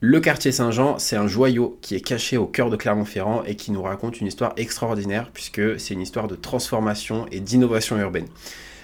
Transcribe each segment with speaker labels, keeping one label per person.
Speaker 1: Le quartier Saint-Jean, c'est un joyau qui est caché au cœur de Clermont-Ferrand et qui nous raconte une histoire extraordinaire puisque c'est une histoire de transformation et d'innovation urbaine.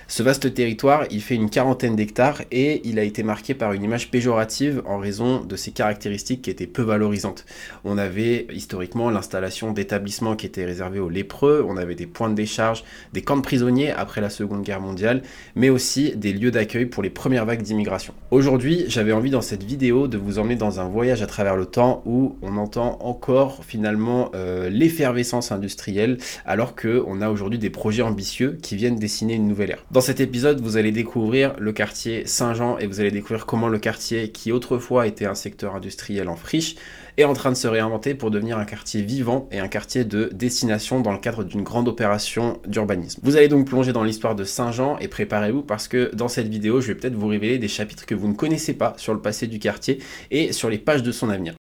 Speaker 1: Ce vaste territoire, il fait une quarantaine d'hectares et il a été marqué par une image péjorative en raison de ses caractéristiques qui étaient peu valorisantes. On avait historiquement l'installation d'établissements qui étaient réservés aux lépreux, on avait des points de décharge, des camps de prisonniers après la Seconde Guerre mondiale, mais aussi des lieux d'accueil pour les premières vagues d'immigration. Aujourd'hui, j'avais envie dans cette vidéo de vous emmener dans un voyage à travers le temps où on entend encore finalement euh, l'effervescence industrielle alors qu'on a aujourd'hui des projets ambitieux qui viennent dessiner une nouvelle ère. Dans cet épisode, vous allez découvrir le quartier Saint-Jean et vous allez découvrir comment le quartier qui autrefois était un secteur industriel en friche est en train de se réinventer pour devenir un quartier vivant et un quartier de destination dans le cadre d'une grande opération d'urbanisme. Vous allez donc plonger dans l'histoire de Saint-Jean et préparez-vous parce que dans cette vidéo, je vais peut-être vous révéler des chapitres que vous ne connaissez pas sur le passé du quartier et sur les pages de son avenir.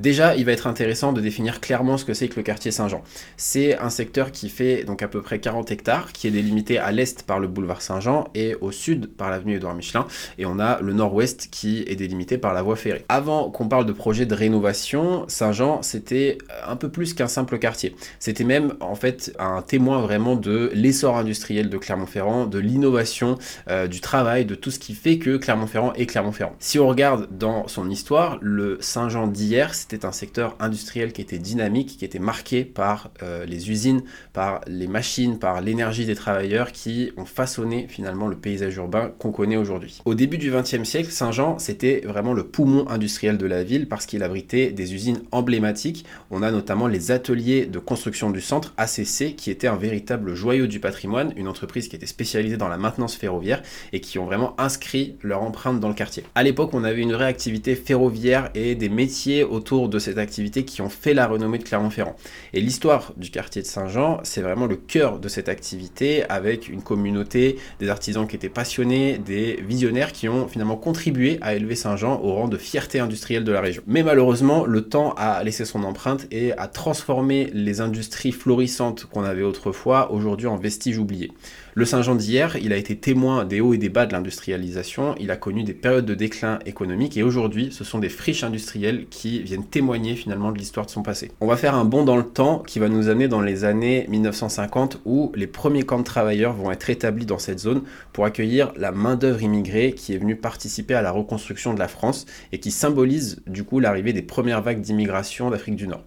Speaker 1: Déjà, il va être intéressant de définir clairement ce que c'est que le quartier Saint-Jean. C'est un secteur qui fait donc à peu près 40 hectares, qui est délimité à l'est par le boulevard Saint-Jean et au sud par l'avenue Édouard Michelin, et on a le nord-ouest qui est délimité par la voie ferrée. Avant qu'on parle de projet de rénovation, Saint-Jean c'était un peu plus qu'un simple quartier. C'était même en fait un témoin vraiment de l'essor industriel de Clermont-Ferrand, de l'innovation, euh, du travail, de tout ce qui fait que Clermont-Ferrand est Clermont-Ferrand. Si on regarde dans son histoire, le Saint-Jean d'hier, c'était un secteur industriel qui était dynamique, qui était marqué par euh, les usines, par les machines, par l'énergie des travailleurs qui ont façonné finalement le paysage urbain qu'on connaît aujourd'hui. Au début du XXe siècle, Saint-Jean, c'était vraiment le poumon industriel de la ville parce qu'il abritait des usines emblématiques. On a notamment les ateliers de construction du centre, ACC, qui était un véritable joyau du patrimoine, une entreprise qui était spécialisée dans la maintenance ferroviaire et qui ont vraiment inscrit leur empreinte dans le quartier. À l'époque, on avait une vraie activité ferroviaire et des métiers autour de cette activité qui ont fait la renommée de Clermont-Ferrand. Et l'histoire du quartier de Saint-Jean, c'est vraiment le cœur de cette activité avec une communauté, des artisans qui étaient passionnés, des visionnaires qui ont finalement contribué à élever Saint-Jean au rang de fierté industrielle de la région. Mais malheureusement, le temps a laissé son empreinte et a transformé les industries florissantes qu'on avait autrefois aujourd'hui en vestiges oubliés. Le Saint-Jean d'hier, il a été témoin des hauts et des bas de l'industrialisation, il a connu des périodes de déclin économique et aujourd'hui, ce sont des friches industrielles qui viennent témoigner finalement de l'histoire de son passé. On va faire un bond dans le temps qui va nous amener dans les années 1950 où les premiers camps de travailleurs vont être établis dans cette zone pour accueillir la main-d'œuvre immigrée qui est venue participer à la reconstruction de la France et qui symbolise du coup l'arrivée des premières vagues d'immigration d'Afrique du Nord.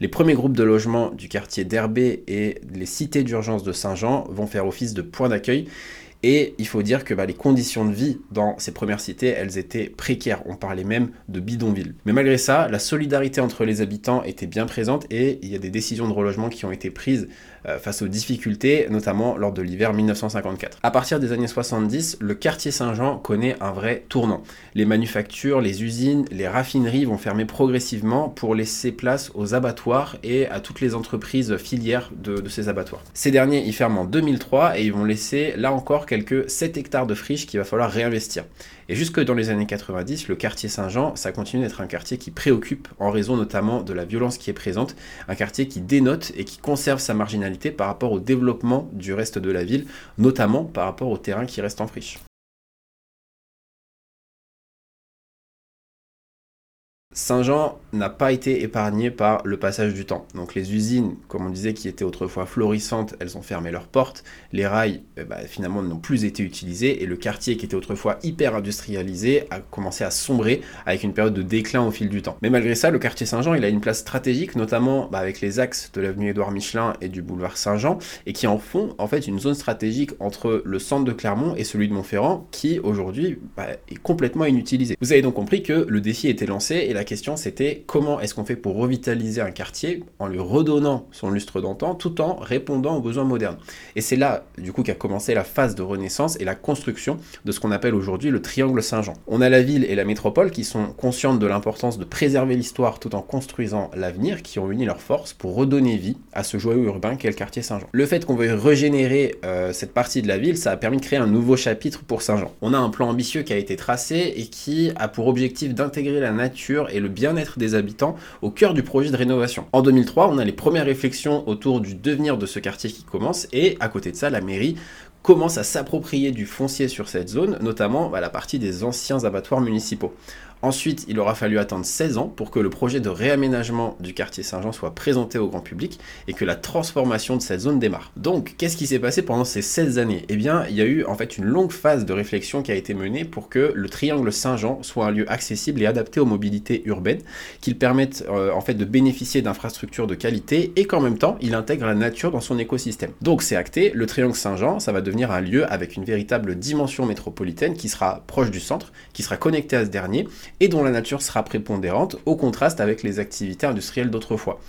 Speaker 1: Les premiers groupes de logements du quartier d'Herbé et les cités d'urgence de Saint-Jean vont faire office de point d'accueil et il faut dire que bah, les conditions de vie dans ces premières cités, elles étaient précaires. On parlait même de bidonville. Mais malgré ça, la solidarité entre les habitants était bien présente et il y a des décisions de relogement qui ont été prises euh, face aux difficultés, notamment lors de l'hiver 1954. À partir des années 70, le quartier Saint-Jean connaît un vrai tournant. Les manufactures, les usines, les raffineries vont fermer progressivement pour laisser place aux abattoirs et à toutes les entreprises filières de, de ces abattoirs. Ces derniers, ils ferment en 2003 et ils vont laisser là encore quelques 7 hectares de friches qu'il va falloir réinvestir. Et jusque dans les années 90, le quartier Saint-Jean, ça continue d'être un quartier qui préoccupe en raison notamment de la violence qui est présente, un quartier qui dénote et qui conserve sa marginalité par rapport au développement du reste de la ville, notamment par rapport au terrain qui reste en friche. Saint-Jean n'a pas été épargné par le passage du temps. Donc les usines, comme on disait, qui étaient autrefois florissantes, elles ont fermé leurs portes. Les rails, eh ben, finalement, n'ont plus été utilisés. Et le quartier, qui était autrefois hyper industrialisé, a commencé à sombrer avec une période de déclin au fil du temps. Mais malgré ça, le quartier Saint-Jean, il a une place stratégique, notamment bah, avec les axes de l'avenue Édouard Michelin et du boulevard Saint-Jean, et qui en font en fait une zone stratégique entre le centre de Clermont et celui de Montferrand, qui aujourd'hui bah, est complètement inutilisé. Vous avez donc compris que le défi était lancé et la question c'était comment est-ce qu'on fait pour revitaliser un quartier en lui redonnant son lustre d'antan tout en répondant aux besoins modernes. Et c'est là du coup qu'a commencé la phase de renaissance et la construction de ce qu'on appelle aujourd'hui le triangle Saint-Jean. On a la ville et la métropole qui sont conscientes de l'importance de préserver l'histoire tout en construisant l'avenir, qui ont uni leurs forces pour redonner vie à ce joyau urbain qu'est le quartier Saint-Jean. Le fait qu'on veuille régénérer euh, cette partie de la ville, ça a permis de créer un nouveau chapitre pour Saint-Jean. On a un plan ambitieux qui a été tracé et qui a pour objectif d'intégrer la nature et le bien-être des habitants au cœur du projet de rénovation. En 2003, on a les premières réflexions autour du devenir de ce quartier qui commence et à côté de ça, la mairie commence à s'approprier du foncier sur cette zone, notamment à la partie des anciens abattoirs municipaux. Ensuite, il aura fallu attendre 16 ans pour que le projet de réaménagement du quartier Saint-Jean soit présenté au grand public et que la transformation de cette zone démarre. Donc, qu'est-ce qui s'est passé pendant ces 16 années? Eh bien, il y a eu en fait une longue phase de réflexion qui a été menée pour que le triangle Saint-Jean soit un lieu accessible et adapté aux mobilités urbaines, qu'il permette euh, en fait de bénéficier d'infrastructures de qualité et qu'en même temps, il intègre la nature dans son écosystème. Donc, c'est acté, le triangle Saint-Jean, ça va devenir un lieu avec une véritable dimension métropolitaine qui sera proche du centre, qui sera connecté à ce dernier et dont la nature sera prépondérante, au contraste avec les activités industrielles d'autrefois.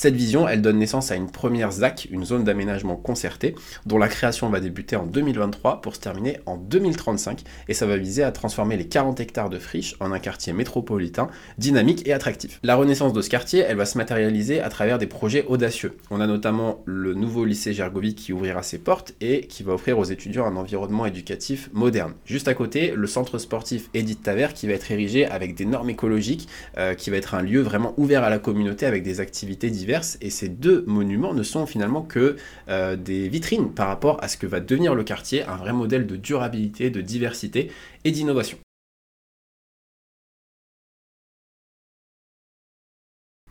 Speaker 1: Cette vision, elle donne naissance à une première ZAC, une zone d'aménagement concerté, dont la création va débuter en 2023 pour se terminer en 2035, et ça va viser à transformer les 40 hectares de friches en un quartier métropolitain, dynamique et attractif. La renaissance de ce quartier, elle va se matérialiser à travers des projets audacieux. On a notamment le nouveau lycée Gergovie qui ouvrira ses portes et qui va offrir aux étudiants un environnement éducatif moderne. Juste à côté, le centre sportif Edith Taver qui va être érigé avec des normes écologiques, euh, qui va être un lieu vraiment ouvert à la communauté avec des activités diverses et ces deux monuments ne sont finalement que euh, des vitrines par rapport à ce que va devenir le quartier, un vrai modèle de durabilité, de diversité et d'innovation.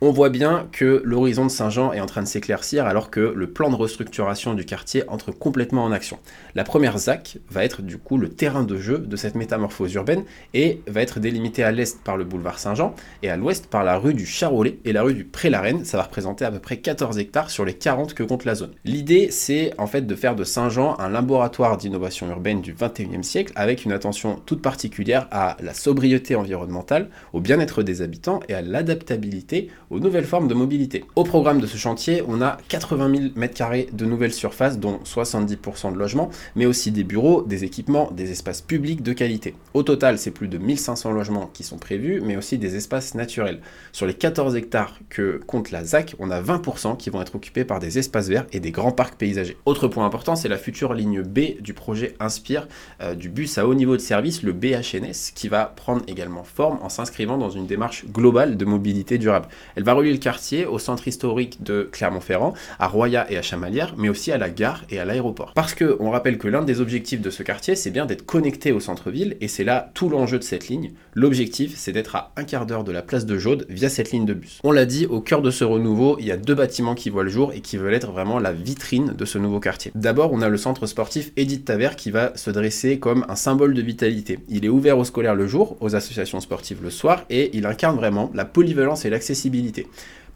Speaker 1: On voit bien que l'horizon de Saint-Jean est en train de s'éclaircir alors que le plan de restructuration du quartier entre complètement en action. La première ZAC va être du coup le terrain de jeu de cette métamorphose urbaine et va être délimitée à l'est par le boulevard Saint-Jean et à l'ouest par la rue du Charolais et la rue du Pré-la-Reine. Ça va représenter à peu près 14 hectares sur les 40 que compte la zone. L'idée c'est en fait de faire de Saint-Jean un laboratoire d'innovation urbaine du 21e siècle avec une attention toute particulière à la sobriété environnementale, au bien-être des habitants et à l'adaptabilité aux nouvelles formes de mobilité. Au programme de ce chantier, on a 80 000 m2 de nouvelles surfaces, dont 70% de logements, mais aussi des bureaux, des équipements, des espaces publics de qualité. Au total, c'est plus de 1500 logements qui sont prévus, mais aussi des espaces naturels. Sur les 14 hectares que compte la ZAC, on a 20% qui vont être occupés par des espaces verts et des grands parcs paysagers. Autre point important, c'est la future ligne B du projet Inspire, euh, du bus à haut niveau de service, le BHNS, qui va prendre également forme en s'inscrivant dans une démarche globale de mobilité durable. Va relier le quartier au centre historique de Clermont-Ferrand, à Roya et à Chamalières, mais aussi à la gare et à l'aéroport. Parce que on rappelle que l'un des objectifs de ce quartier, c'est bien d'être connecté au centre-ville, et c'est là tout l'enjeu de cette ligne. L'objectif, c'est d'être à un quart d'heure de la place de Jaude via cette ligne de bus. On l'a dit, au cœur de ce renouveau, il y a deux bâtiments qui voient le jour et qui veulent être vraiment la vitrine de ce nouveau quartier. D'abord, on a le centre sportif Edith Taver qui va se dresser comme un symbole de vitalité. Il est ouvert aux scolaires le jour, aux associations sportives le soir, et il incarne vraiment la polyvalence et l'accessibilité.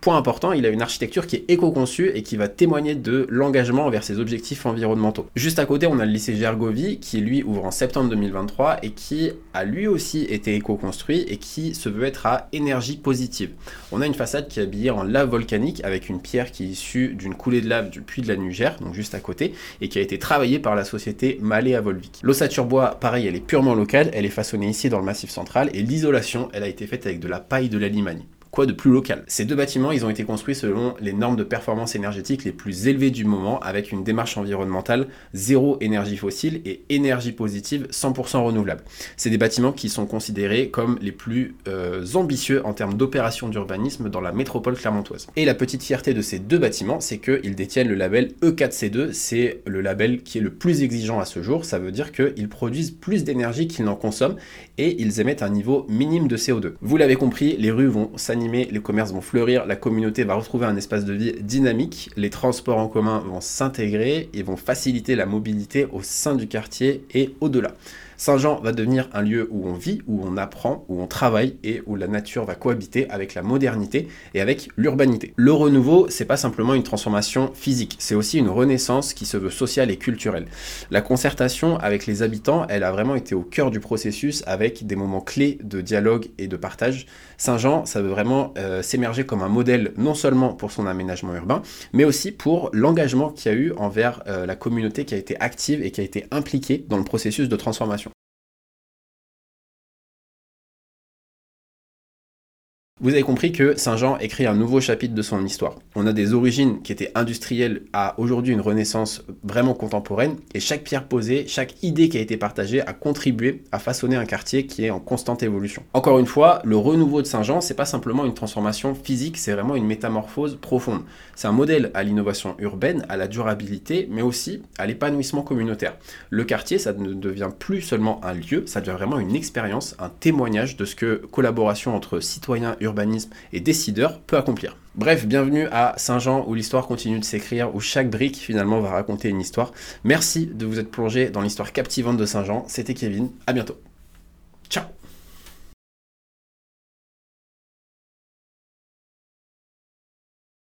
Speaker 1: Point important, il a une architecture qui est éco-conçue et qui va témoigner de l'engagement envers ses objectifs environnementaux. Juste à côté, on a le lycée Gergovie qui lui ouvre en septembre 2023 et qui a lui aussi été éco-construit et qui se veut être à énergie positive. On a une façade qui est habillée en lave volcanique avec une pierre qui est issue d'une coulée de lave du puits de la Nugère, donc juste à côté, et qui a été travaillée par la société Malé à Volvic. L'ossature bois, pareil, elle est purement locale, elle est façonnée ici dans le massif central et l'isolation, elle a été faite avec de la paille de la Limagne de plus local? Ces deux bâtiments, ils ont été construits selon les normes de performance énergétique les plus élevées du moment, avec une démarche environnementale zéro énergie fossile et énergie positive 100% renouvelable. C'est des bâtiments qui sont considérés comme les plus euh, ambitieux en termes d'opération d'urbanisme dans la métropole clermontoise. Et la petite fierté de ces deux bâtiments, c'est qu'ils détiennent le label E4C2, c'est le label qui est le plus exigeant à ce jour, ça veut dire qu'ils produisent plus d'énergie qu'ils n'en consomment et ils émettent un niveau minime de CO2. Vous l'avez compris, les rues vont s'animer les commerces vont fleurir, la communauté va retrouver un espace de vie dynamique, les transports en commun vont s'intégrer et vont faciliter la mobilité au sein du quartier et au-delà. Saint-Jean va devenir un lieu où on vit, où on apprend, où on travaille et où la nature va cohabiter avec la modernité et avec l'urbanité. Le renouveau, c'est pas simplement une transformation physique, c'est aussi une renaissance qui se veut sociale et culturelle. La concertation avec les habitants, elle a vraiment été au cœur du processus avec des moments clés de dialogue et de partage. Saint-Jean, ça veut vraiment euh, s'émerger comme un modèle non seulement pour son aménagement urbain, mais aussi pour l'engagement qu'il y a eu envers euh, la communauté qui a été active et qui a été impliquée dans le processus de transformation. Vous avez compris que Saint-Jean écrit un nouveau chapitre de son histoire. On a des origines qui étaient industrielles à aujourd'hui une renaissance vraiment contemporaine, et chaque pierre posée, chaque idée qui a été partagée a contribué à façonner un quartier qui est en constante évolution. Encore une fois, le renouveau de Saint-Jean, c'est pas simplement une transformation physique, c'est vraiment une métamorphose profonde. C'est un modèle à l'innovation urbaine, à la durabilité, mais aussi à l'épanouissement communautaire. Le quartier, ça ne devient plus seulement un lieu, ça devient vraiment une expérience, un témoignage de ce que collaboration entre citoyens, et décideurs peut accomplir. Bref, bienvenue à Saint-Jean où l'histoire continue de s'écrire, où chaque brique finalement va raconter une histoire. Merci de vous être plongé dans l'histoire captivante de Saint-Jean. C'était Kevin, à bientôt. Ciao